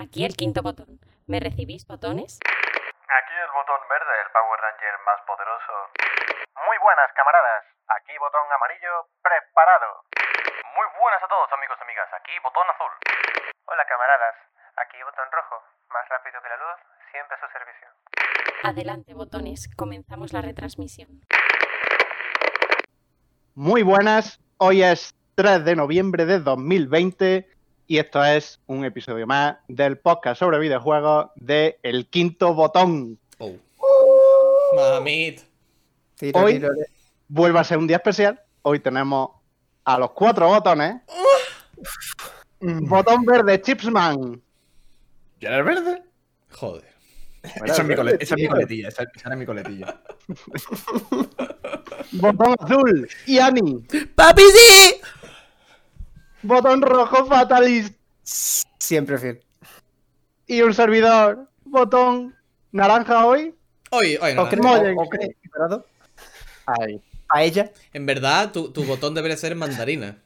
Aquí el quinto botón. ¿Me recibís botones? Aquí el botón verde, el Power Ranger más poderoso. Muy buenas, camaradas. Aquí botón amarillo, preparado. Muy buenas a todos, amigos y amigas. Aquí botón azul. Hola, camaradas. Aquí botón rojo. Más rápido que la luz, siempre a su servicio. Adelante, botones. Comenzamos la retransmisión. Muy buenas, hoy es 3 de noviembre de 2020 y esto es un episodio más del podcast sobre videojuegos de El Quinto Botón. Oh. Mamit. Tiro, Hoy- tiro, Vuelve a ser un día especial, hoy tenemos a los cuatro botones. Botón verde, Chipsman. ¿Ya era el verde? Joder. Esa es mi, cole- esa es mi coletilla, esa, esa era mi coletilla. Botón azul, Yanni. ¡Papi, sí! Botón rojo, Fatalist. Siempre fiel. Y un servidor, botón naranja hoy. Hoy, hoy no. ¿O. ¿A ella? En verdad, tu, tu botón debería ser mandarina.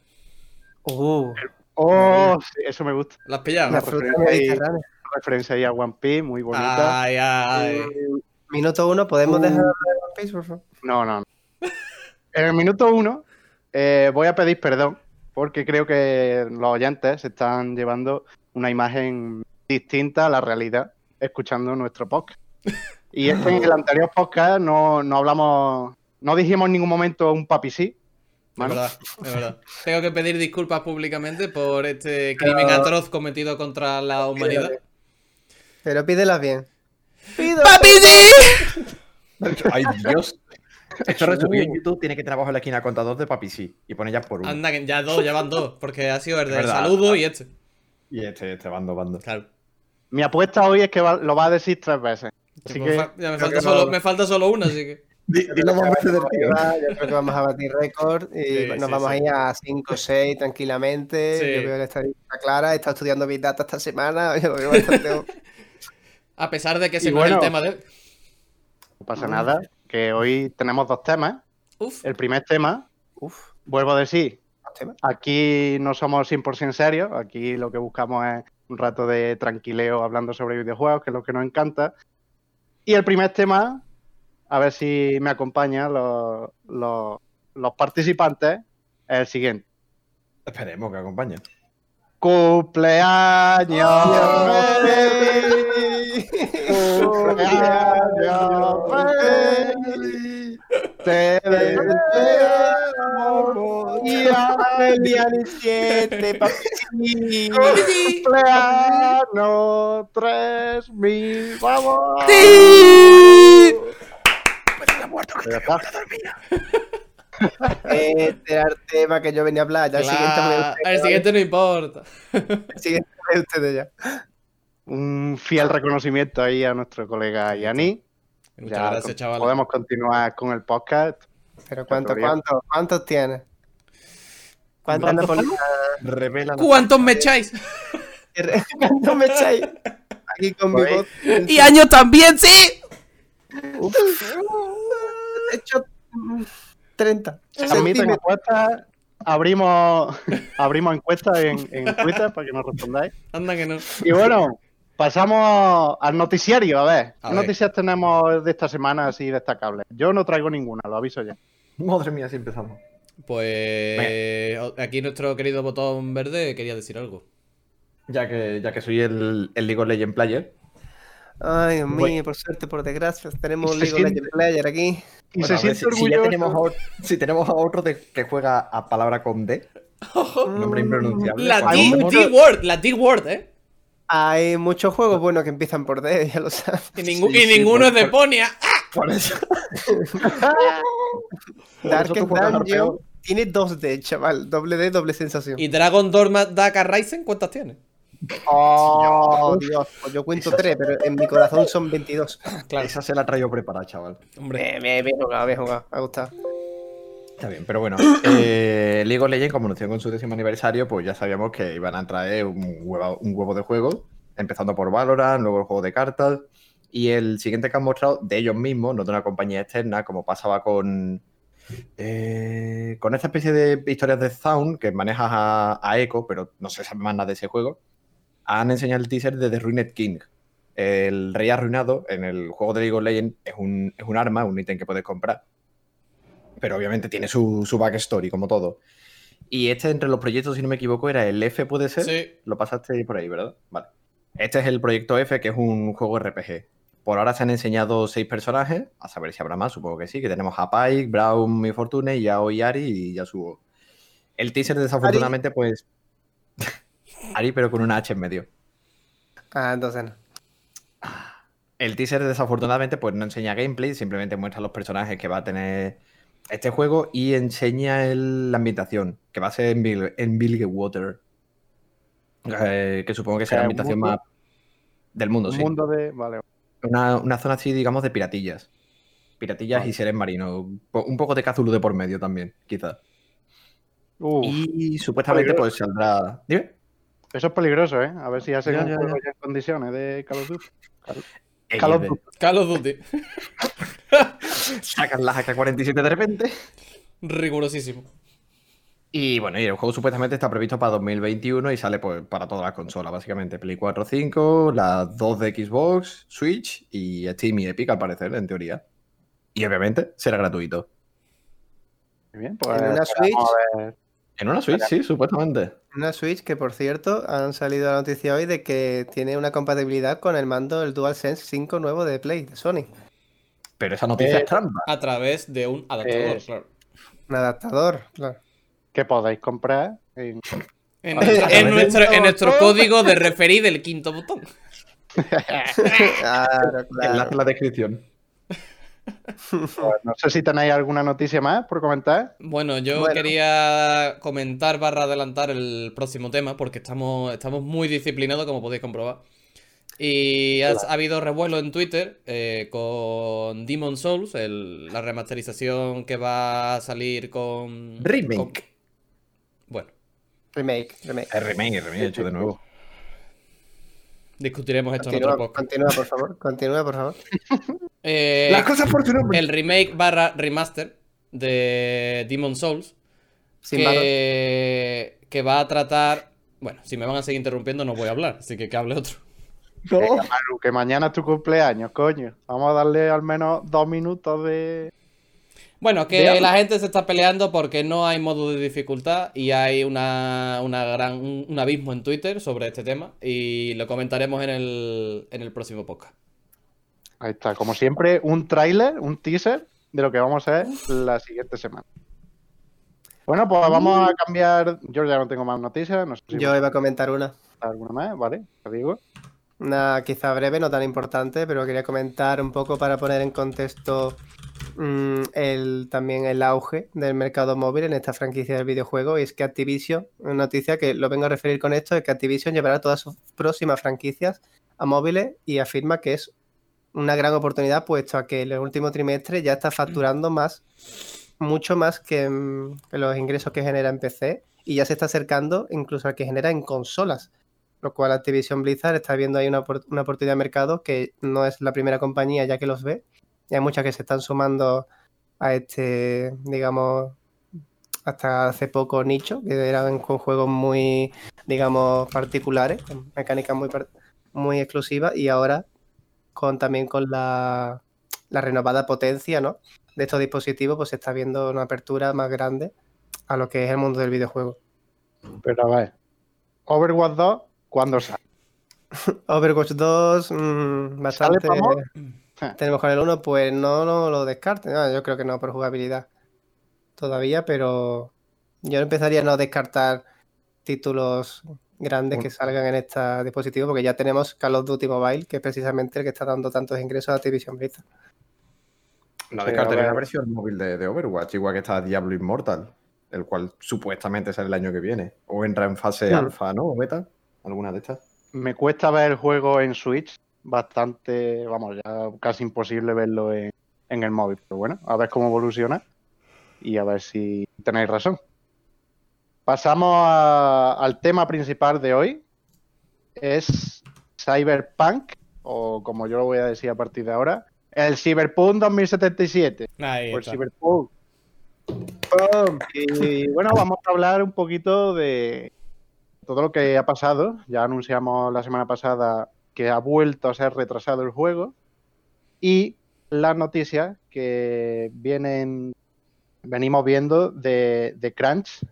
Uh, Oh, sí, eso me gusta. ¿La has pillado? la referencia ahí. mediterránea. Referencia ahí a One Piece, muy bonita. Ay, ay. Eh, Minuto uno, ¿podemos Uh. dejar de One Piece, por favor? No, no. no. En el minuto uno eh, voy a pedir perdón porque creo que los oyentes se están llevando una imagen distinta a la realidad escuchando nuestro podcast. Y es que en el anterior podcast no, no hablamos, no dijimos en ningún momento un papi sí. Es verdad, es verdad. Tengo que pedir disculpas públicamente por este crimen Pero- atroz cometido contra la humanidad. Pero pídelas bien. ¡Pido! ¡Papi, sí! Ay, Dios. Esto resumido en YouTube tiene que trabajar en la esquina contador de papi sí y pone ya por uno. Anda, que ya dos, ya van dos. Porque ha sido el verdad. saludo y este. Y este, este bando, bando. Claro. Mi apuesta hoy es que va- lo va a decir tres veces. Así Pues que fa- ya me falta, que solo, no- me falta solo una, así que. Dilo más veces del tío. Yo creo que vamos a batir récord y Sí, nos sí, vamos sí. a ir a 5 o 6 tranquilamente. Sí. Yo veo la estadística clara, he estado estudiando Big Data esta semana. Yo lo veo bastante. A pesar de que ese Y no es el bueno. tema de. no pasa nada, que hoy tenemos dos temas. Uf. El primer tema, Uf, vuelvo a decir. Aquí no somos 100% serios, aquí lo que buscamos es un rato de tranquileo hablando sobre videojuegos, que es lo que nos encanta. Y el primer tema, a ver si me acompañan los, los- los participantes, es el siguiente. Esperemos que acompañe. ¡Cumpleaños! feliz! ¡Cumpleaños feliz! Te deseamos Y a Eliani 7, papi. cumpleaños 3000. ¡Vamos! Ya está. Este era el tema que yo venía a hablar. Ya el siguiente Claro, el siguiente no importa. El siguiente ustedes ya. Un fiel reconocimiento ahí a nuestro colega Yani. Muchas Ya gracias, chaval. podemos continuar con el podcast. Pero ¿cuántos, tienes? ¿Cuántos ¿Cuántos napolitanos? Revela. ¿Cuántos me echáis? ¿Cuántos me echáis? Aquí con mi Pues, voz. Y años también, sí. Uf. He hecho mm, 30. Se admiten. Abrimos, abrimos encuestas en, en Twitter para que nos respondáis. Anda que no. Y bueno, pasamos al noticiario. A ver, A ¿qué ver. noticias tenemos de esta semana así destacables? Yo no traigo ninguna, lo aviso ya. Madre mía, si empezamos. Pues aquí nuestro querido botón verde quería decir algo. Ya que, ya que soy el, el League of Legends player. Ay, Dios mío, Bueno. por suerte, por desgracia, tenemos un League of Legends Player aquí. Y Bueno, se siente si, si ya orgulloso. tenemos a, otro, si tenemos a otro de- que juega a palabra con D, nombre impronunciable. La D-word, la D-word, ¿eh? Hay muchos juegos buenos que empiezan por D, ya lo sabes. Y, ningú- Sí, y sí, ninguno por- es de por- Ponia. Por eso. Darkest Dungeon tiene 2D, chaval. Doble D, doble sensación. ¿Y Dragon Dorma Daka Ryzen cuántas tiene? Oh, Dios, pues yo cuento 3, pero en mi corazón son 22. Claro. Esa se la traigo preparada, chaval. Hombre. Bien, bien jugado, bien jugado. Me ha gustado. Está bien, pero bueno, eh, League of Legends, como anunció con su décimo aniversario, pues ya sabíamos que iban a traer un huevo, de juegos, empezando por Valorant, luego el juego de cartas, y el siguiente que han mostrado de ellos mismos, no de una compañía externa, como pasaba con, eh, con esta especie de historias de Sound que manejas a, a Echo, pero no se sabe más nada de ese juego. han enseñado el teaser de The Ruined King. El rey arruinado en el juego de League of Legends es un, es un arma, un ítem que puedes comprar. Pero obviamente tiene su, su backstory, como todo. Y este, entre los proyectos, si no me equivoco, era el F, ¿puede ser? Sí. Lo pasaste por ahí, ¿verdad? Vale. Este es el proyecto F, que es un juego RPG. Por ahora se han enseñado seis personajes, a saber si habrá más, supongo que sí, que tenemos a Pike, Brown, Mi Fortune, Yao y Ari y Yasuo. El teaser, desafortunadamente, pues... Ari, pero con una H en medio. Ah, entonces no. El teaser, desafortunadamente, pues no enseña gameplay, simplemente muestra los personajes que va a tener este juego y enseña el- la ambientación, que va a ser en, Bil en Bilgewater. Eh, que supongo que será la ambientación mundo- más del mundo, Un sí. mundo de. Vale. Una, una zona así, digamos, de piratillas. Piratillas Vale. y seres marinos. Un poco de Cthulhu de por medio también, quizás. Y supuestamente, pues saldrá. Dime. Eso es peligroso, ¿eh? A ver si Ya, ya, ya. en condiciones de Call of Duty. Call of XD. Duty. Call of Duty. Sacan las AK-47 de repente. Rigurosísimo. Y bueno, y el juego supuestamente está previsto para 2021 y sale pues, para todas las consolas, básicamente. Play 4, 5, las dos de Xbox, Switch y Steam y Epic, al parecer, en teoría. Y obviamente será gratuito. Muy bien, pues. En una Switch. En una Switch, sí, supuestamente. Una Switch que, por cierto, han salido la noticia hoy de que tiene una compatibilidad con el mando del DualSense 5 nuevo de Play, de Sony. Pero esa noticia Eh, es trampa. A través de un adaptador, Eh, claro. Un adaptador, claro. Que podéis comprar. en- En, nuestra- vale. en nuestro, en nuestro código de referir del quinto botón. Claro, Enlace claro. en la descripción. pues, no sé si tenéis alguna noticia más por comentar. Bueno, yo Bueno. quería comentar barra adelantar el próximo tema porque estamos, estamos muy disciplinados, como podéis comprobar. Y ha, ha habido revuelo en Twitter eh, con Demon Souls, el- la remasterización que va a salir con... Remake. con- Bueno, Remake, remake. El remake, el remake hecho de nuevo. discutiremos esto en otro podcast. continúa, por favor. Continúa, por favor. Eh, Las cosas por su nombre. el remake barra remaster de Demon Souls Sin que, que va a tratar... Bueno, si me van a seguir interrumpiendo no voy a hablar, así que que hable otro. No. Venga, Manu, que mañana es tu cumpleaños, coño. Vamos a darle al menos dos minutos de. Bueno, que la gente se está peleando porque no hay modo de dificultad y hay una, una gran, un, un abismo en Twitter sobre este tema y lo comentaremos en el, en el próximo podcast. Ahí está, como siempre, un tráiler, un teaser de lo que vamos a ver la siguiente semana. Bueno, pues vamos a cambiar. Yo ya no tengo más noticias, no sé si Yo iba a comentar una. alguna más, ¿vale? Te digo. Una quizá breve, no tan importante, pero quería comentar un poco para poner en contexto mm, el, también el auge del mercado móvil en esta franquicia del videojuego. Y es que Activision, una noticia que lo vengo a referir con esto, es que Activision llevará todas sus próximas franquicias a móviles y afirma que es una gran oportunidad, puesto a que el último trimestre ya está facturando más, mucho más que, que los ingresos que genera en PC y ya se está acercando incluso al que genera en consolas lo cual Activision Blizzard está viendo ahí una, una oportunidad de mercado que no es la primera compañía ya que los ve. Y hay muchas que se están sumando a este, digamos, hasta hace poco nicho, que eran con juegos muy, digamos, particulares, con mecánicas muy, muy exclusivas, y ahora con también con la, la renovada potencia ¿no? de estos dispositivos, pues se está viendo una apertura más grande a lo que es el mundo del videojuego. Pero a ver. Overwatch 2, ¿cuándo sale? Overwatch 2, mm, bastante. móvil? Tenemos con el 1, pues no, no lo descarte. No, yo creo que no por jugabilidad todavía, pero yo empezaría a no descartar títulos grandes que salgan en este dispositivo, porque ya tenemos Call of Duty Mobile, que es precisamente el que está dando tantos ingresos a Activision Blizzard. No descartaría a ver. una versión móvil de, de Overwatch, igual que está Diablo Immortal, el cual supuestamente sale el año que viene. O entra en fase Hmm. alfa, ¿no? O beta, alguna de estas. Me cuesta ver el juego en Switch. Bastante, vamos, ya casi imposible verlo en, en el móvil. Pero bueno, a ver cómo evoluciona. Y a ver si tenéis razón. Pasamos a- al tema principal de hoy. Es Cyberpunk, o como yo lo voy a decir a partir de ahora, el Cyberpunk 2077. Ahí Por está. Cyberpunk. ¡Pum! Y bueno, vamos a hablar un poquito de, todo lo que ha pasado, ya anunciamos la semana pasada que ha vuelto a ser retrasado el juego y las noticias que vienen, venimos viendo de, de Crunch,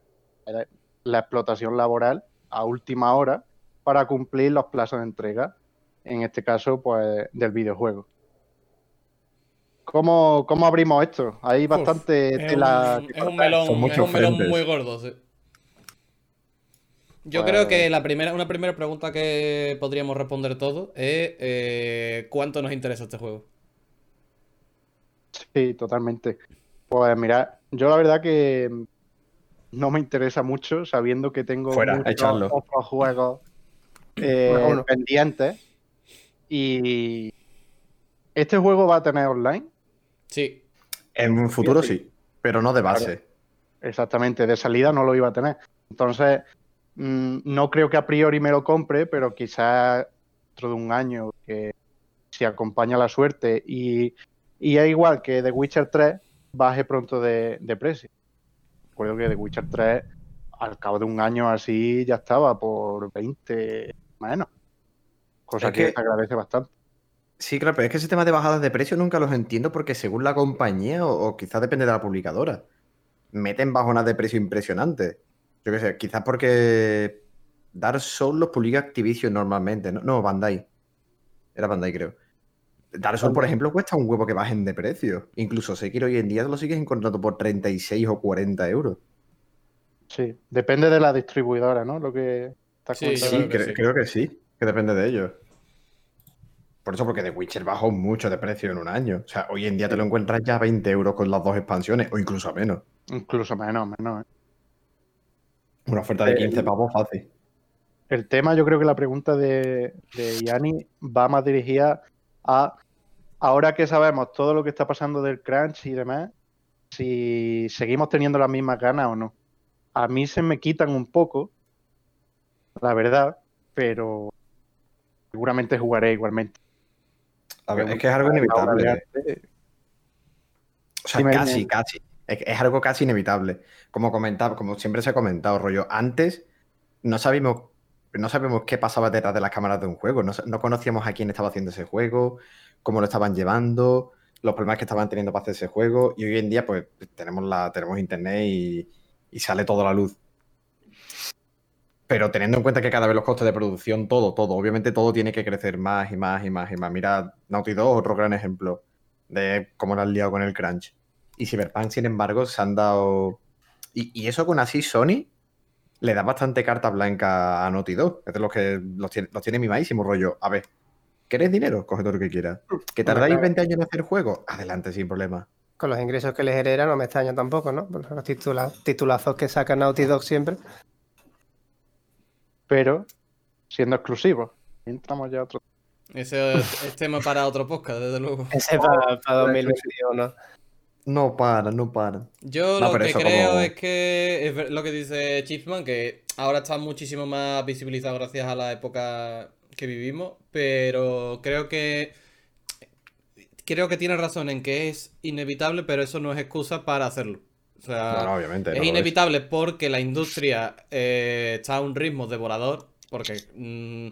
eh, la explotación laboral a última hora para cumplir los plazos de entrega, en este caso, pues, del videojuego. ¿Cómo, cómo abrimos esto? Hay bastante Es tela un, que es un cortar. melón, Son es muchos un melón muy gordo, sí. Yo Pues- creo que la primera, una primera pregunta que podríamos responder todos es eh, ¿cuánto nos interesa este juego? Sí, totalmente. Pues mira, yo la verdad que no me interesa mucho sabiendo que tengo Fuera, muchos echarlo. otros juegos eh, Bueno, pendientes y este juego va a tener online, Sí, En un futuro Sí, sí. sí, pero no de base. exactamente, de salida no lo iba a tener. Entonces, mm, no creo que a priori me lo compre, pero quizás dentro de un año que si acompaña la suerte y, y es igual que The Witcher 3, baje pronto de, de precio. Recuerdo que The Witcher 3 al cabo de un año así ya estaba por 20 menos. Cosa Es que, que- agradece bastante. Sí, claro, pero es que ese tema de bajadas de precio nunca los entiendo porque según la compañía o, o quizás depende de la publicadora, meten bajonas de precio impresionantes. Yo qué sé, quizás porque Dark Souls los publica Activision normalmente, ¿no? No, Bandai. Era Bandai, creo. Dark Souls, por ejemplo, cuesta un huevo que bajen de precio. Incluso Sekiro hoy en día lo sigues encontrando por 36 o 40 euros. Sí, depende de la distribuidora, ¿no? Lo que está Sí, creo sí. creo que sí, que depende de ellos. Por eso, porque The Witcher bajó mucho de precio en un año. O sea, hoy en día te lo encuentras ya a 20 euros con las dos expansiones, o incluso a menos. Incluso menos, menos. ¿eh? Una oferta de Eh, 15 pavos fácil. El tema, yo creo que la pregunta de, de Yanni va más dirigida a, ahora que sabemos todo lo que está pasando del crunch y demás, si seguimos teniendo las mismas ganas o no. A mí se me quitan un poco, la verdad, pero seguramente jugaré igualmente. A ver, es que es algo inevitable. O sea, Dime, casi, casi. Es, algo casi inevitable. Como comentaba, como siempre se ha comentado, rollo. Antes no sabíamos, no sabemos qué pasaba detrás de las cámaras de un juego. No, no conocíamos a quién estaba haciendo ese juego, cómo lo estaban llevando, los problemas que estaban teniendo para hacer ese juego. Y hoy en día, pues, tenemos la, tenemos internet y, y sale toda la luz. Pero teniendo en cuenta que cada vez los costes de producción, todo, todo, obviamente todo tiene que crecer más y más y más y más. Mira, Naughty Dog, otro gran ejemplo de cómo lo han liado con el crunch. Y Cyberpunk, sin embargo, se han dado. Y, y eso con así Sony le da bastante carta blanca a Naughty Dog. Es de los que los tiene, los tiene mimadísimo rollo. A ver, ¿querés dinero? Coge todo lo que quieras. ¿Que tardáis claro. 20 años en hacer juego? Adelante, sin problema. Con los ingresos que les hereda no me extraña tampoco, ¿no? Los titula- titulazos que saca Naughty Dog siempre. pero siendo exclusivos. Entramos ya a otro. ese es, es tema para otro podcast, desde luego. Ese para, para 2021. No para, no para. Yo No, lo que creo como- es que es lo que dice Chipman, que ahora está muchísimo más visibilizado gracias a la época que vivimos, pero creo que creo que tiene razón en que es inevitable, pero eso no es excusa para hacerlo. O sea, No, no, obviamente. es inevitable porque la industria eh, está a un ritmo devorador, porque mm,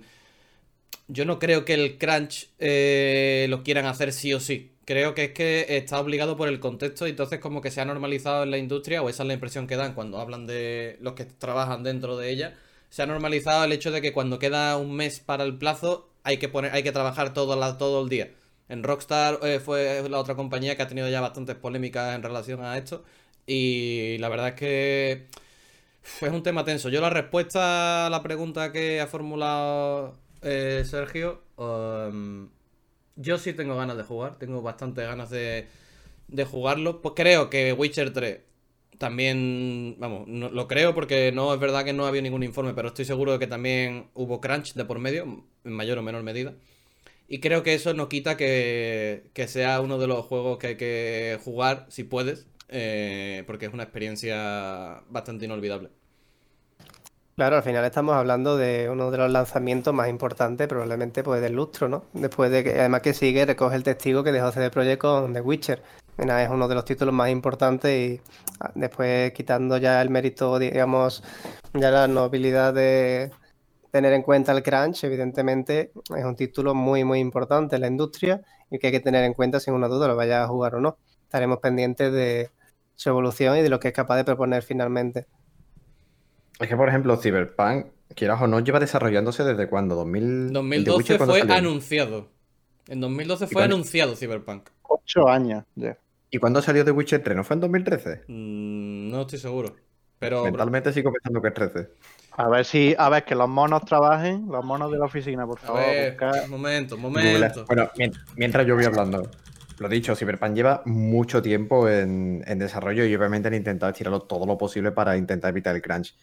yo no creo que el crunch eh, lo quieran hacer sí o sí. Creo que es que está obligado por el contexto y entonces como que se ha normalizado en la industria, o esa es la impresión que dan cuando hablan de los que trabajan dentro de ella, se ha normalizado el hecho de que cuando queda un mes para el plazo hay que poner, hay que trabajar todo, la- todo el día. En Rockstar eh, fue la otra compañía que ha tenido ya bastantes polémicas en relación a esto. Y la verdad es que es un tema tenso. Yo la respuesta a la pregunta que ha formulado eh, Sergio, um, yo sí tengo ganas de jugar, tengo bastantes ganas de, jugarlo. Pues creo que Witcher 3 también, vamos, lo creo porque no es verdad que no había ningún informe, pero estoy seguro de que también hubo crunch de por medio, en mayor o menor medida. Y creo que eso no quita que, que sea uno de los juegos que hay que jugar si puedes, eh, porque es una experiencia bastante inolvidable. Claro, al final estamos hablando de uno de los lanzamientos más importantes, probablemente pues del lustro, ¿no? Después de que, además que sigue, recoge el testigo que dejó CD Projekt con The Witcher. Es uno de los títulos más importantes y ah, después quitando ya el mérito, digamos, ya la nobilidad de tener en cuenta el crunch, evidentemente es un título muy, muy importante en la industria y que hay que tener en cuenta sin una duda lo vaya a jugar o no. Estaremos pendientes de su evolución y de lo que es capaz de proponer finalmente. Es que, por ejemplo, Cyberpunk, quieras o no, lleva desarrollándose desde cuándo? 2000... 2012 fue anunciado. En 2012 fue anunciado Cyberpunk. Ocho años ya. ¿Y cuándo salió The Witcher 3? ¿No fue en 2013? Mm, no estoy seguro. Pero... Mentalmente sigo pensando que es 13. A ver si, a ver, que los monos trabajen, los monos de la oficina, por favor. A ver, momento, momento. Bueno, mientras yo voy hablando, lo dicho, Cyberpunk lleva mucho tiempo en, desarrollo y obviamente han intentado estirarlo todo lo posible para intentar evitar el crunch.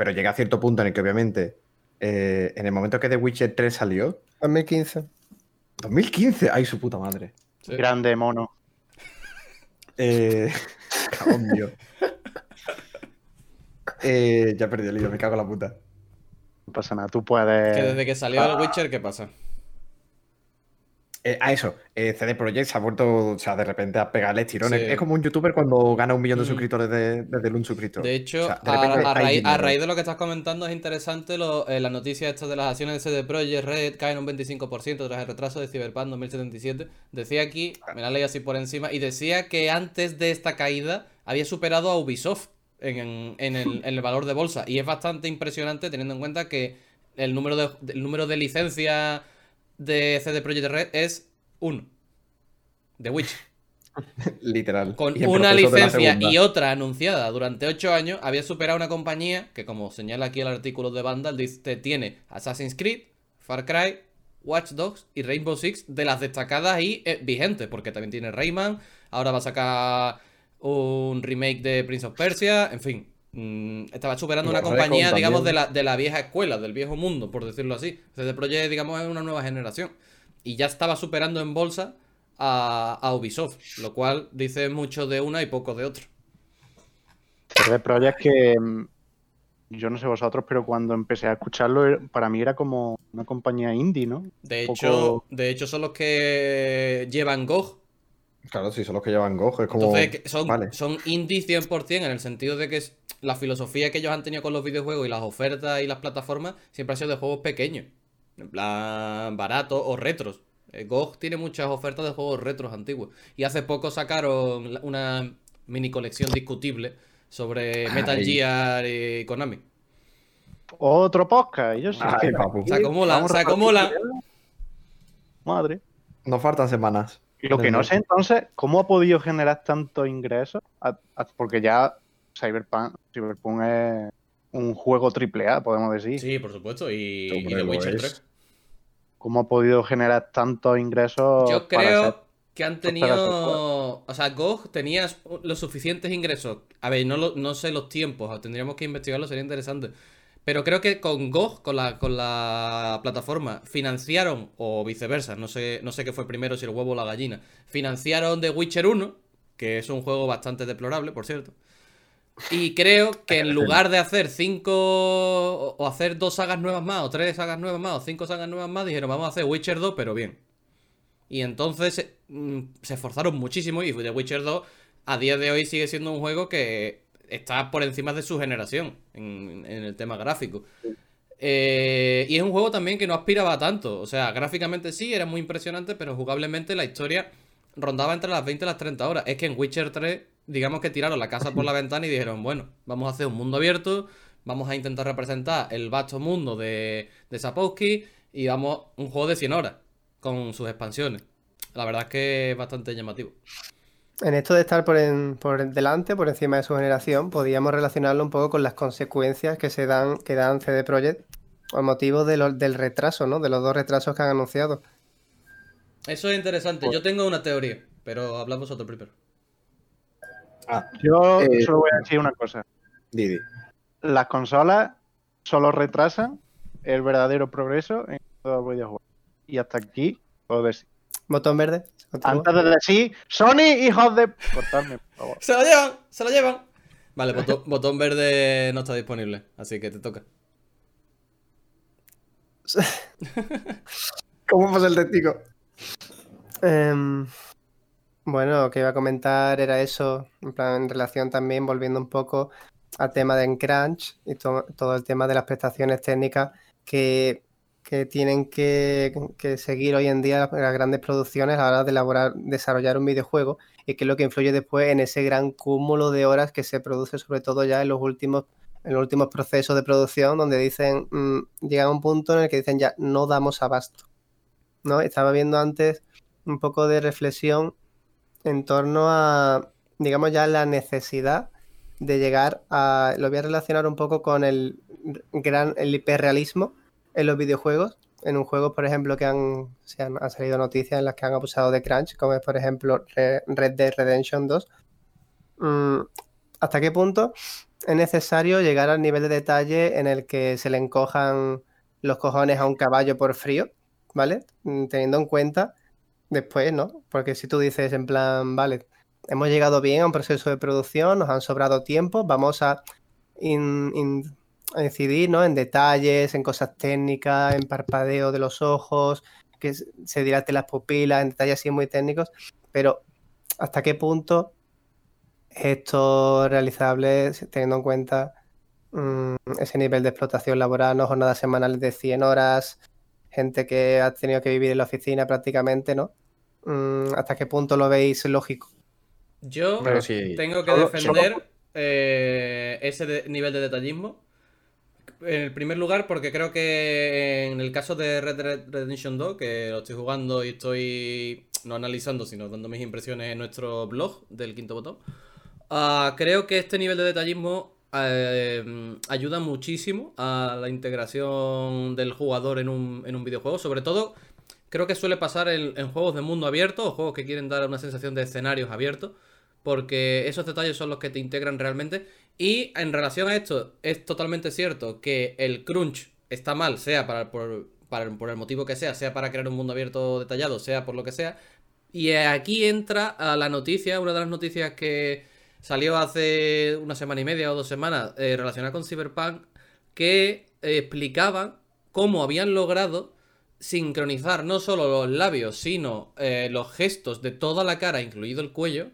Pero llega a cierto punto en el que obviamente, eh, en el momento que The Witcher 3 salió... 2015. 2015, ay su puta madre. Grande mono. Eh... mío. Eh, ya perdí el hilo, me cago en la puta. No pasa nada, tú puedes. Que desde que salió el Witcher, ¿qué pasa? Eh, a eso, eh, CD Projekt se ha vuelto, o sea, de repente a pegarle tirones. Es como un youtuber cuando gana un millón de mm. suscriptores desde un suscriptor. De hecho, a, raíz, de lo que estás comentando, es interesante lo, eh, la noticia esta de las acciones de CD Projekt Red caen un 25% tras el retraso de Cyberpunk 2077. Decía aquí, me la leí así por encima, y decía que antes de esta caída había superado a Ubisoft en, el, valor de bolsa. Y es bastante impresionante teniendo en cuenta que el número de, el número de licencias de CD Projekt Red es uno. De Witch. Literal. Con una licencia y otra anunciada durante 8 años, había superado una compañía que, como señala aquí el artículo de Vandal, dice, tiene Assassin's Creed, Far Cry, Watch Dogs y Rainbow Six de las destacadas y eh, vigentes, porque también tiene Rayman, ahora va a sacar un remake de Prince of Persia, en fin. Mm, estaba superando una compañía, digamos, de la, de la vieja escuela, del viejo mundo, por decirlo así. CD Projekt, digamos, es una nueva generación. Y ya estaba superando en bolsa a, Ubisoft, lo cual dice mucho de una y poco de otra. CD Projekt que mm, yo no sé vosotros, pero cuando empecé a escucharlo, para mí era como una compañía indie, ¿no? De hecho, de hecho son los que llevan GOG, Claro, sí, son los que llevan Go. Es como... Entonces, son, son indie 100% en el sentido de que la filosofía que ellos han tenido con los videojuegos y las ofertas y las plataformas siempre ha sido de juegos pequeños. En plan, baratos o retros. Eh, GOG tiene muchas ofertas de juegos retros antiguos. Y hace poco sacaron una mini colección discutible sobre Metal Gear y Konami. Otro podcast. Yo sí Ay, papu. Se acumula, se acumula. Madre. Nos faltan semanas. Lo que no sé entonces, ¿cómo ha podido generar tantos ingresos? Porque ya Cyberpunk, Cyberpunk es un juego triple A, podemos decir. Sí, por supuesto, y, The Witcher 3. ¿Cómo ha podido generar tantos ingresos? Yo creo que han tenido. O sea, GOG tenía los suficientes ingresos. A ver, no, no sé los tiempos, tendríamos que investigarlo, sería interesante. Pero creo que con GOG, con la, con la plataforma, financiaron, o viceversa, no sé, no sé qué fue primero, si el huevo o la gallina, financiaron The Witcher 1, que es un juego bastante deplorable, por cierto. Y creo que en lugar de hacer cinco o hacer dos sagas nuevas más, o tres sagas nuevas más, o cinco sagas nuevas más, dijeron, vamos a hacer Witcher 2, pero bien. Y entonces mm, se esforzaron muchísimo y The Witcher 2 a día de hoy sigue siendo un juego que está por encima de su generación en, el tema gráfico. Eh, y es un juego también que no aspiraba tanto. O sea, gráficamente sí, era muy impresionante, pero jugablemente la historia rondaba entre las 20 y las 30 horas. Es que en Witcher 3, digamos que tiraron la casa por la ventana y dijeron, bueno, vamos a hacer un mundo abierto, vamos a intentar representar el vasto mundo de, de Sapowski y vamos un juego de 100 horas con sus expansiones. La verdad es que es bastante llamativo. En esto de estar por, por delante, por encima de su generación, podríamos relacionarlo un poco con las consecuencias que se dan, que dan CD Projekt a motivo del retraso, ¿no? De los dos retrasos que han anunciado. Eso es interesante. Yo tengo una teoría, pero hablamos otro primero. Ah, yo eh, solo voy a decir una cosa. Didi. Las consolas solo retrasan el verdadero progreso en todo el videojuego. Y hasta aquí puedo decir. Botón verde. Antes de decir, Sony, hijos de. Cortarme, por favor. Se lo llevan, se lo llevan. Vale, botón, verde no está disponible, así que te toca. ¿Cómo pasa el testigo? Em, Bueno, lo que iba a comentar era eso, en plan, en relación también, volviendo un poco al tema de Crunch y to- todo el tema de las prestaciones técnicas que, que tienen que, seguir hoy en día las, grandes producciones a la hora de elaborar, desarrollar un videojuego y que es lo que influye después en ese gran cúmulo de horas que se produce, sobre todo ya en los últimos, en los últimos procesos de producción, donde dicen, mm, llega a un punto en el que dicen ya no damos abasto. ¿no? Estaba viendo antes un poco de reflexión en torno a, digamos ya, la necesidad de llegar a, lo voy a relacionar un poco con el gran, el hiperrealismo en los videojuegos. En un juego, por ejemplo, que han, se han, salido noticias en las que han abusado de crunch, como es, por ejemplo, Re- Red Dead Redemption 2. Mm, ¿Hasta qué punto es necesario llegar al nivel de detalle en el que se le encojan los cojones a un caballo por frío? ¿Vale? Mm, Teniendo en cuenta después, ¿no? Porque si tú dices en plan, vale, hemos llegado bien a un proceso de producción, nos han sobrado tiempo, vamos a incidir, ¿no? En detalles, en cosas técnicas, en parpadeo de los ojos, que se dilaten las pupilas, en detalles así muy técnicos, pero ¿hasta qué punto esto es realizable teniendo en cuenta mm, ese nivel de explotación laboral, no jornadas semanales de 100 horas, gente que ha tenido que vivir en la oficina prácticamente, ¿no? Mm, ¿Hasta qué punto lo veis lógico? Yo sí, tengo que defender eh, ese de- nivel de detallismo. En el primer lugar, porque creo que en el caso de Red Dead Redemption 2, que lo estoy jugando y estoy no analizando, sino dando mis impresiones en nuestro blog del quinto botón, ah, creo que este nivel de detallismo eh, ayuda muchísimo a la integración del jugador en un, en un videojuego. Sobre todo, creo que suele pasar en, en juegos de mundo abierto o juegos que quieren dar una sensación de escenarios abiertos porque esos detalles son los que te integran realmente. Y en relación a esto, es totalmente cierto que el crunch está mal, sea para, por, para- por el motivo que sea, sea para crear un mundo abierto detallado, sea por lo que sea. Y aquí entra a la noticia, una de las noticias que salió hace una semana y media o dos semanas eh, relacionada con Cyberpunk, que explicaban cómo habían logrado sincronizar no solo los labios, sino eh, los gestos de toda la cara, incluido el cuello,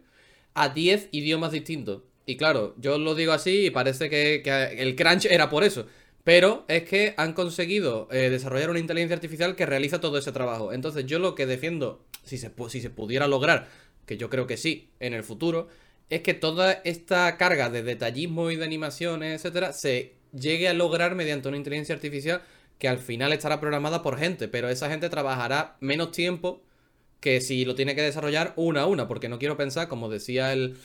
a 10 idiomas distintos. Y claro, yo lo digo así y parece que, el crunch era por eso. Pero es que han conseguido eh, desarrollar una inteligencia artificial que realiza todo ese trabajo. Entonces yo lo que defiendo, si se, si se pudiera lograr, que yo creo que sí, en el futuro, es que toda esta carga de detallismo y de animaciones, etcétera, se llegue a lograr mediante una inteligencia artificial que al final estará programada por gente, pero esa gente trabajará menos tiempo que si lo tiene que desarrollar una a una, porque no quiero pensar, como decía el,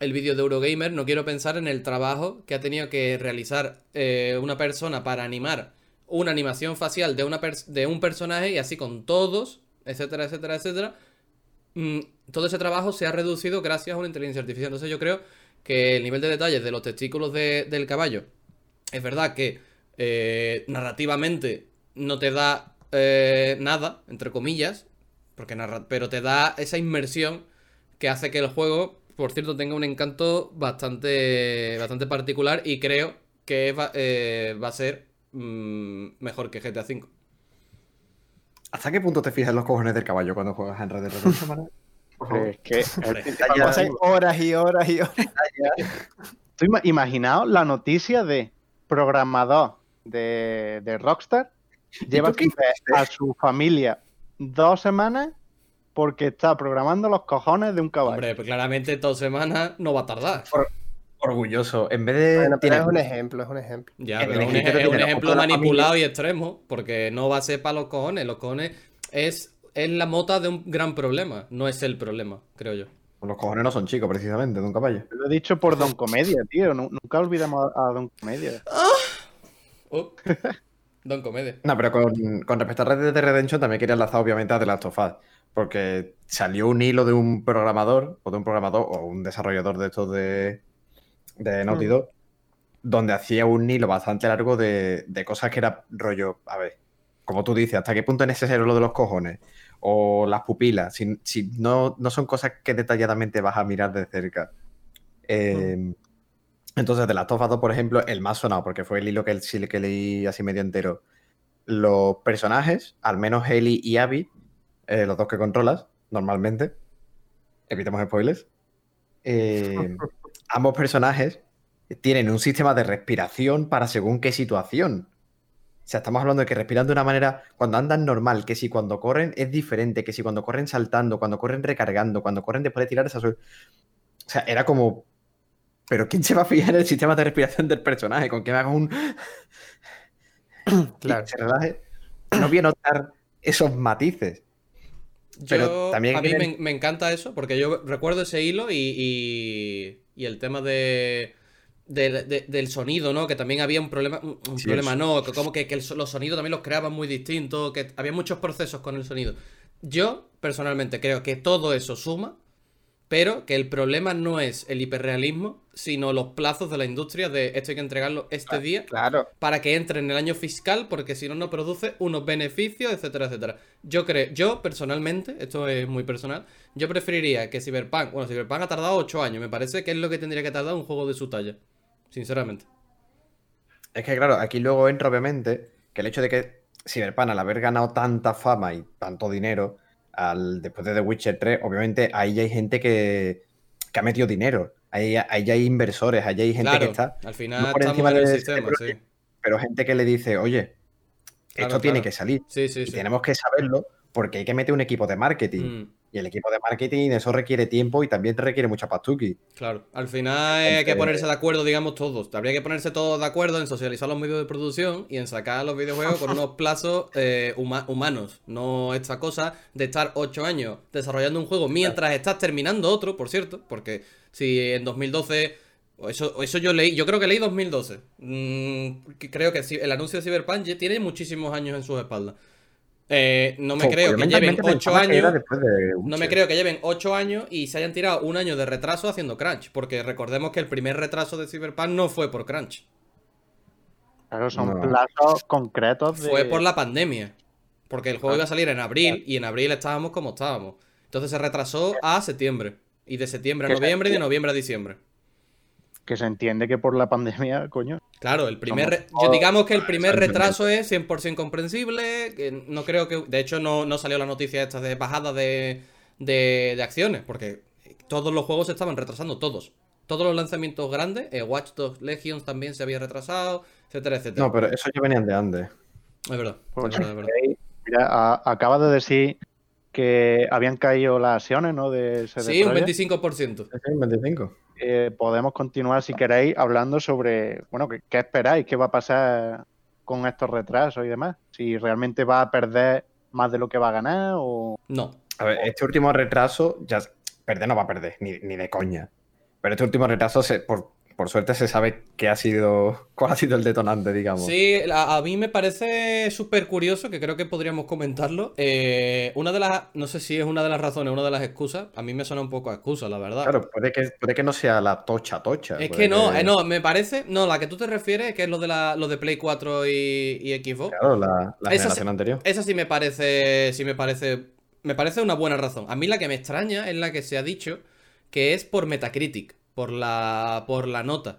el vídeo de Eurogamer, no quiero pensar en el trabajo que ha tenido que realizar eh, una persona para animar una animación facial de, una de un personaje y así con todos, etcétera, etcétera, etcétera. Mm, todo ese trabajo se ha reducido gracias a una inteligencia artificial. Entonces yo creo que el nivel de detalles de los testículos de- del caballo es verdad que eh, narrativamente no te da eh, nada, entre comillas, porque pero te da esa inmersión que hace que el juego, por cierto, tenga un encanto bastante, bastante particular y creo que va, eh, va a ser mm, mejor que GTA V. ¿Hasta qué punto te fijas en los cojones del caballo cuando juegas en Red Dead Redemption? Es que. Pasan horas y horas y horas. Tú ima- imaginaos la noticia de programador de, de Rockstar lleva a su familia dos semanas porque está programando los cojones de un caballo. Hombre, pues claramente dos semanas no va a tardar. Orgulloso. En vez de. Bueno, pero es un ejemplo, es un ejemplo. Ya, pero un, es un ejemplo manipulado familia. y extremo, porque no va a ser para los cojones. Los cojones es, es la mota de un gran problema, no es el problema, creo yo. Los cojones no son chicos, precisamente, de un caballo. Lo he dicho por Don Comedia, tío. nu- Nunca olvidamos a, a Don Comedia. Oh. Don Comedia. No, pero con, con respecto a Red Dead Redemption también quería enlazar obviamente a The Last of Us. Porque salió un hilo de un programador, o de un programador, o un desarrollador de estos de, de Naughty Mm. Dog, donde hacía un hilo bastante largo de, de cosas que era rollo, a ver, como tú dices, ¿hasta qué punto es necesario lo de los cojones? O las pupilas, si, si no, no son cosas que detalladamente vas a mirar de cerca. Eh, Entonces, de Us 2, por ejemplo, el más sonado, porque fue el hilo que, sí que leí así medio entero. Los personajes, al menos Ellie y Abby, eh, los dos que controlas normalmente, evitemos spoilers, eh, ambos personajes tienen un sistema de respiración para según qué situación. O sea, estamos hablando de que respiran de una manera cuando andan normal, que si cuando corren es diferente, que si cuando corren saltando, cuando corren recargando, cuando corren después de tirar esa suerte. O sea, era como. Pero ¿quién se va a fijar en el sistema de respiración del personaje? ¿Con que me haga un. Claro. se relaje? No voy a notar esos matices. Pero Yo- también a mí me, me encanta eso, porque yo recuerdo ese hilo y, y- y el tema de, de- de- del sonido, ¿no? Que también había un problema, un Sí, problema, ¿no? Que como que, que el los sonidos también los creaban muy distintos, que había muchos procesos con el sonido. Yo, personalmente, creo que todo eso suma, pero que el problema no es el hiperrealismo, sino los plazos de la industria de esto hay que entregarlo este día Claro. para que entre en el año fiscal, porque si no, no produce unos beneficios, etcétera, etcétera. Yo creo, yo personalmente, esto es muy personal, yo preferiría que Cyberpunk, bueno, Cyberpunk ha tardado 8 años, me parece que es lo que tendría que tardar un juego de su talla, sinceramente. Es que, claro, aquí luego entra obviamente que el hecho de que Cyberpunk, al haber ganado tanta fama y tanto dinero al, después de The Witcher 3, obviamente ahí ya hay gente que, que ha metido dinero. Ahí, ahí ya hay inversores, ahí hay gente claro, que está. al final no por estamos encima en el de- sistema, sí. Pero gente que le dice, oye, Claro, esto tiene que salir. Sí, sí, Y sí. tenemos que saberlo porque hay que meter un equipo de marketing. Mm, Y el equipo de marketing, eso requiere tiempo y también te requiere mucha pastuki. claro, al final hay que ponerse de acuerdo, digamos, todos. Habría que ponerse todos de acuerdo en socializar los medios de producción y en sacar los videojuegos con unos plazos eh, huma- humanos. No esta cosa de estar 8 años desarrollando un juego mientras estás terminando otro, por cierto, porque si en 2012... o Eso, eso yo leí, yo creo que leí 2012. Mm, creo que el anuncio de Cyberpunk tiene muchísimos años en sus espaldas. Eh, no me creo que lleven mentalmente 8 pensaba que era años. de No me creo que lleven 8 años y se hayan tirado un año de retraso haciendo crunch. Porque recordemos que el primer retraso de Cyberpunk no fue por crunch. Claro, son No. plazos concretos de... Fue por la pandemia. Porque el juego Ah, iba a salir en abril y en abril estábamos como estábamos. Entonces se retrasó a septiembre. Y de septiembre a noviembre y de noviembre a diciembre. Que se entiende que por la pandemia, coño. Claro, el primer. Como re- Yo digamos que el primer retraso es 100% comprensible. que no creo que. De hecho, no, no salió la noticia esta de bajada de, de, de acciones. Porque todos los juegos se estaban retrasando, todos. Todos los lanzamientos grandes. eh, Watch Dogs Legions también se había retrasado, etcétera, etcétera. No, pero eso ya venían de antes. Es verdad. Pues es verdad, es verdad. Mira, a- acaba de decir que habían caído las acciones, ¿no? De CD Sí, un Projekt. 25%. Sí, 25. Eh, podemos continuar, si queréis, hablando sobre, bueno, ¿qué, qué esperáis? ¿Qué va a pasar con estos retrasos y demás? Si realmente va a perder más de lo que va a ganar o... No. A ver, este último retraso, ya perder no va a perder, ni, ni de coña. Pero este último retraso, se- por, por suerte, se sabe qué ha sido, cuál ha sido el detonante, digamos. Sí, a, a mí me parece súper curioso, que creo que podríamos comentarlo. Eh, una de las, no sé si es una de las razones, una de las excusas, a mí me suena un poco a excusa, la verdad. Claro, puede que, puede que no sea la tocha tocha. es que no, eh, no, me parece, no, la que tú te refieres, que es lo de la, lo de Play 4 y, y Xbox. Claro, la, la Esa generación sí- anterior. Esa sí me parece, sí me parece, me parece una buena razón. A mí la que me extraña es la que se ha dicho que es por Metacritic, por la, por la nota.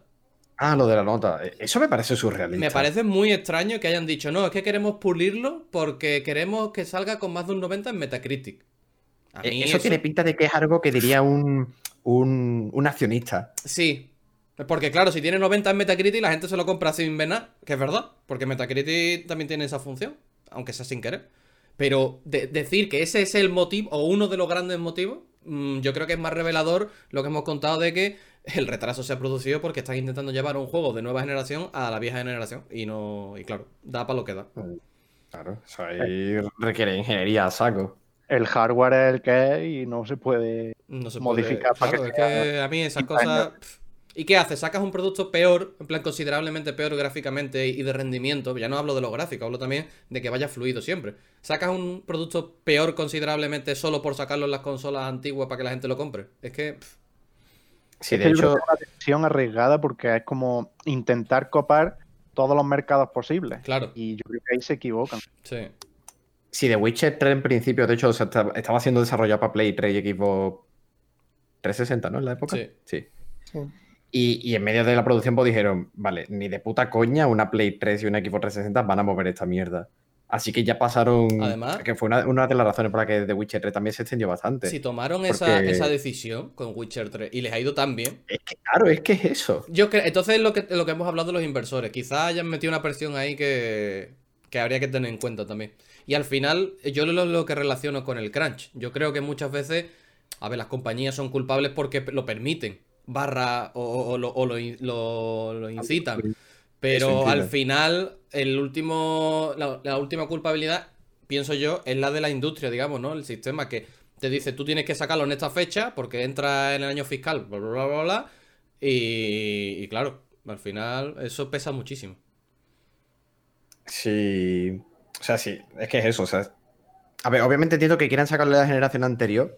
Ah, lo de la nota. Eh, Eso me parece surrealista. Me parece muy extraño que hayan dicho, no, es que queremos pulirlo porque queremos que salga con más de un 90 en Metacritic. A Eh, mí eso, tiene pinta de que es algo que diría un, un, un accionista. Sí. Porque claro, si tiene 90 en Metacritic, la gente se lo compra sin ver nada, que es verdad, porque Metacritic también tiene esa función, aunque sea sin querer. Pero de- decir que ese es el motivo, o uno de los grandes motivos, mm, yo creo que es más revelador lo que hemos contado de que el retraso se ha producido porque están intentando llevar un juego de nueva generación a la vieja generación. Y no. Y claro, da para lo que da. Claro, eso ahí requiere ingeniería a saco. El hardware es el que es y no se puede... No se Modificar puede. para que es que a mí esas cosas. ¿Y qué haces? Sacas un producto peor, en plan considerablemente peor gráficamente y de rendimiento. Ya no hablo de lo gráfico, hablo también de que vaya fluido siempre. Sacas un producto peor considerablemente solo por sacarlo en las consolas antiguas para que la gente lo compre. Es que. Sí, Es de que yo creo hecho, que es una decisión arriesgada porque es como intentar copar todos los mercados posibles. Claro. Y yo creo que ahí se equivocan. Sí. si The Witcher 3 en principio, de hecho, estaba siendo desarrollado para Play 3 y Xbox 360, ¿no? En la época. Sí. Sí. Sí. Y, y en medio de la producción, pues dijeron, vale, ni de puta coña una Play 3 y una Xbox 360 van a mover esta mierda. Así que ya pasaron. Además- Que fue una, una de las razones por la que The Witcher 3 también se extendió bastante. Si tomaron esa, Porque- esa decisión con Witcher 3 y les ha ido tan bien. Es que, claro, es que es eso. Yo creo, entonces es lo que, lo que hemos hablado de los inversores. Quizás hayan metido una presión ahí que, que habría que tener en cuenta también. Y al final, yo lo, lo que relaciono con el crunch. Yo creo que muchas veces, a ver, las compañías son culpables porque lo permiten, barra o, o- o lo, lo- lo incitan. Pero al final, el último, la, la última culpabilidad, pienso yo, es la de la industria, digamos, ¿no? El sistema que te dice, tú tienes que sacarlo en esta fecha porque entra en el año fiscal, bla, bla, bla, bla, y, y claro, al final eso pesa muchísimo. Sí. O sea, sí, es que es eso. O sea, a ver, obviamente entiendo que quieran sacarle la generación anterior.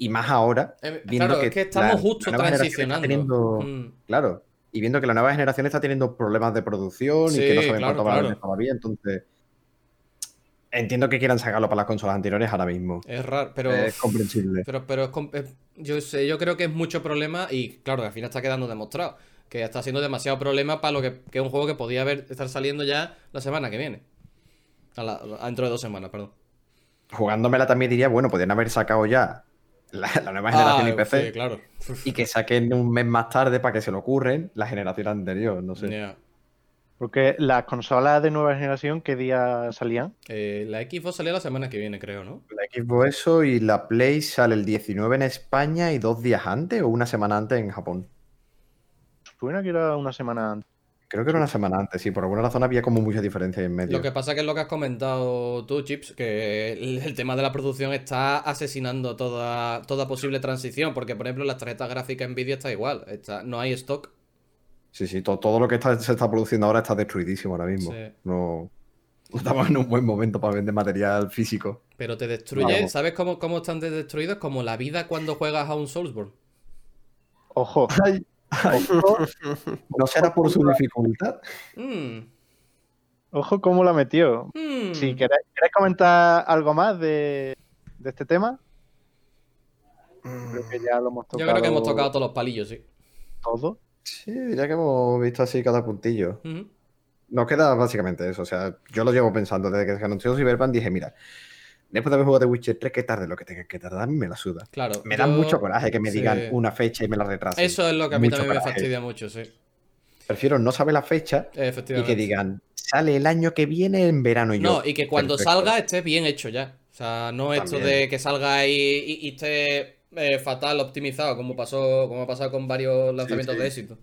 Y más ahora. Eh, viendo claro, es que estamos la- justo la transicionando. teniendo- Mm. Claro. Y viendo que la nueva generación está teniendo problemas de producción Sí, y que no saben claro, cuánto claro. todavía. Entonces. Entiendo que quieran sacarlo para las consolas anteriores ahora mismo. Es raro, pero... Es comprensible. Pero, pero es yo sé, yo creo que es mucho problema y claro, que al final está quedando demostrado. Que está siendo demasiado problema para lo que, que es un juego que podía haber estar saliendo ya la semana que viene. A la- a dentro de dos semanas, perdón. Jugándomela también diría, bueno, podrían haber sacado ya la, la nueva generación Ah, y PC. sí, claro. Y que saquen un mes más tarde para que se lo ocurren la generación anterior, no sé. Porque las consolas de nueva generación, ¿qué día salían? Eh, la Xbox sale la semana que viene, creo, ¿no? La Xbox eso y la Play sale el 19 en España y dos días antes o una semana antes en Japón. Suena que era una semana antes. Creo que era una semana antes, sí, por alguna razón había como mucha diferencia en medio. Lo que pasa que es lo que has comentado tú, Chips, que el, el tema de la producción está asesinando toda, toda posible transición. Porque, por ejemplo, las tarjetas gráficas Nvidia está igual. Está, no hay stock. Sí, sí, to- todo, lo que está- se está produciendo ahora está destruidísimo ahora mismo. Sí. No, no estamos en un buen momento para vender material físico. Pero te destruye. Vamos. ¿Sabes cómo, cómo están de- destruidos? Como la vida cuando juegas a un Soulsborne. Ojo, ¿No será por su dificultad? Mm, ojo cómo la metió. mm. Si queréis, ¿queréis comentar algo más de, de este tema, creo que ya lo hemos Yo tocado. creo que hemos tocado todos los palillos, sí. todo. Sí, diría que hemos visto así cada puntillo. Nos queda básicamente eso. O sea, yo lo llevo pensando desde que se anunció Cyberpunk. Dije, mira, después de haber jugado The Witcher 3, que tarde lo que tenga que tardar, me la suda. Claro. Me da yo- mucho coraje que me sí. digan una fecha y me la retrasen. Eso es lo que a mí Mucho también me fastidia mucho, sí. Prefiero no saber la fecha y que digan, sale el año que viene en verano y yo. No, y que cuando perfecto. salga esté bien hecho ya. O sea, no esto de que salga y, y esté eh, fatal optimizado, como pasó, como ha pasado con varios lanzamientos sí. de éxito.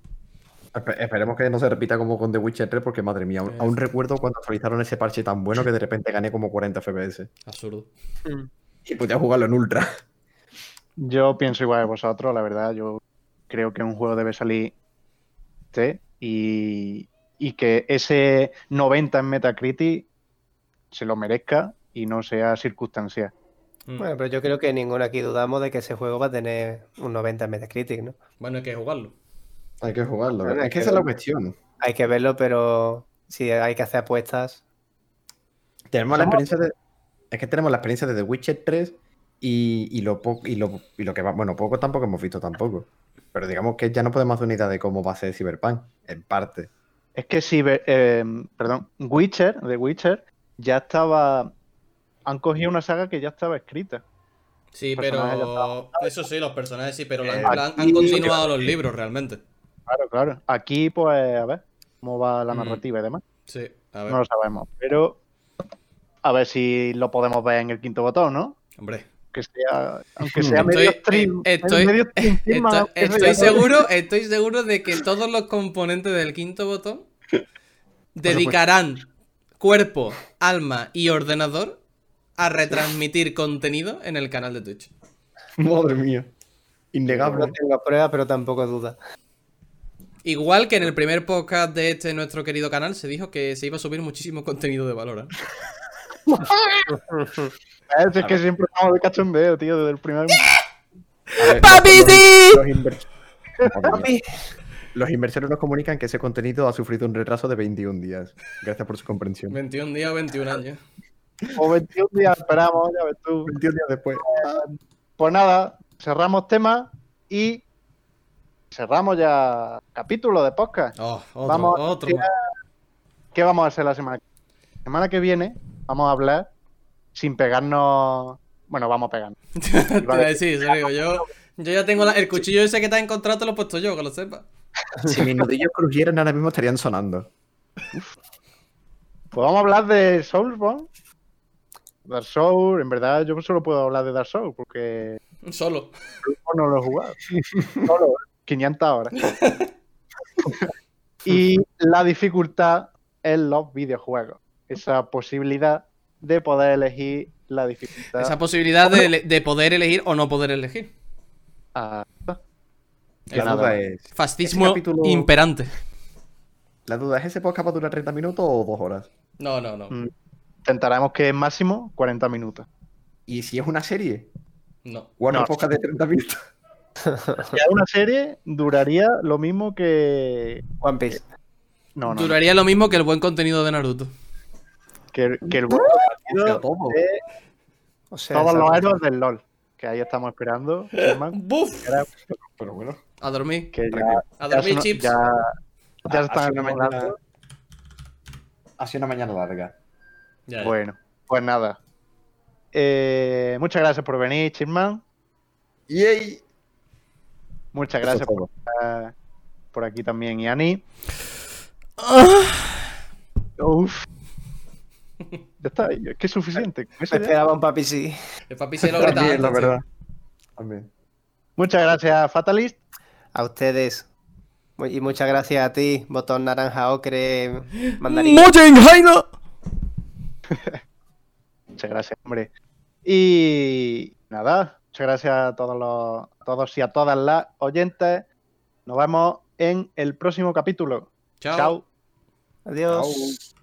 Espe- Esperemos que no se repita como con The Witcher 3, porque madre mía, aún, aún recuerdo cuando actualizaron ese parche tan bueno que de repente gané como 40 FPS. Absurdo. Y podía jugarlo en ultra. Yo pienso igual que vosotros, la verdad. Yo creo que un juego debe salir este y, y que ese 90 en Metacritic se lo merezca y no sea circunstancial. Mm. Bueno, pero yo creo que ninguno aquí dudamos de que ese juego va a tener un 90 en Metacritic, ¿no? Bueno, hay que jugarlo. Hay que jugarlo. Bueno, es es que esa es la cuestión. Hay que verlo, pero si hay que hacer apuestas. Tenemos la experiencia de. Es que tenemos la experiencia de The Witcher 3 y, y lo y lo, y lo que va. Bueno, poco tampoco hemos visto tampoco. Pero digamos que ya no podemos hacer una idea de cómo va a ser Cyberpunk, en parte. Es que si, eh, perdón, Witcher, de Witcher, ya estaba. Han cogido una saga que ya estaba escrita. Sí, pero. Eso sí, los personajes sí, pero han- Eh, la han, han aquí- continuado los libros realmente. Claro, claro. Aquí, pues, a ver cómo va la Mm. narrativa y demás. Sí, a ver. No lo sabemos. Pero a ver si lo podemos ver en el quinto botón, ¿no? Hombre. Que sea, aunque sea medio stream. eh, estoy, medio stream, eh, estoy- no- seguro, estoy seguro de que todos los componentes del quinto botón dedicarán cuerpo, alma y ordenador a retransmitir contenido en el canal de Twitch. Madre mía. No Innegable. tengo pruebas, pero tampoco duda. Igual que en el primer podcast de este nuestro querido canal se dijo que se iba a subir muchísimo contenido de valor. ¿eh? Es, es que siempre estamos de cachondeo, tío, desde el primer. A ver, ¡Papi, los- sí! Los inversores nos comunican que ese contenido ha sufrido un retraso de 21 días. Gracias por su comprensión. 21 días o 21 años. O 21 días esperamos, ya ves tú. 21 días después. Pues nada, cerramos tema y cerramos ya capítulo de podcast. Oh, otro, Vamos a otro. ¿Qué vamos a hacer la semana que La semana que viene vamos a hablar sin pegarnos. Bueno, vamos eso digo, yo, yo ya tengo la- el cuchillo ese que te has encontrado, te lo he puesto yo, que lo sepas. Si mis nudillos crujieran ahora mismo estarían sonando. Pues vamos a hablar de Soulsborne. Dark Souls, en verdad yo solo puedo hablar de Dark Souls porque Solo. no lo he jugado. Solo 500 horas. y la dificultad en los videojuegos. Esa posibilidad de poder elegir la dificultad. Esa posibilidad de, poder elegir o no poder elegir. Ah, La nada. duda es. Fascismo capítulo- imperante. La duda es: ¿ese podcast va a durar 30 minutos o 2 horas? No, no, no. Mm. Intentaremos que máximo 40 minutos. ¿Y si es una serie? No. ¿O una No. podcast de 30 minutos? Es una serie, duraría lo mismo que. One Piece. No, no. Duraría lo mismo que el buen contenido de Naruto. Que, que el buen contenido todo. de O sea, todos los héroes del LOL. Que ahí estamos esperando. Germán, ¡Buf! Pero bueno. A dormir. Que ya, A ya, dormir, chips. ya, ya están Ha sido una mañana larga. Ya, ya. Bueno, pues nada. Eh, muchas gracias por venir, Chisman. ¡Yay! Muchas gracias es por estar por aquí también, Yani. Ah, Uf. Ya está, es que es suficiente. Me esperaba un papi sí. el papi se lo grita También, la verdad. También. Muchas gracias, Fatalist. A ustedes. Y muchas gracias a ti, botón naranja ocre mandarín. Muchas gracias, hombre. Y nada, muchas gracias a todos los todos y a todas las oyentes. Nos vemos en el próximo capítulo. Chao. Chao. Adiós.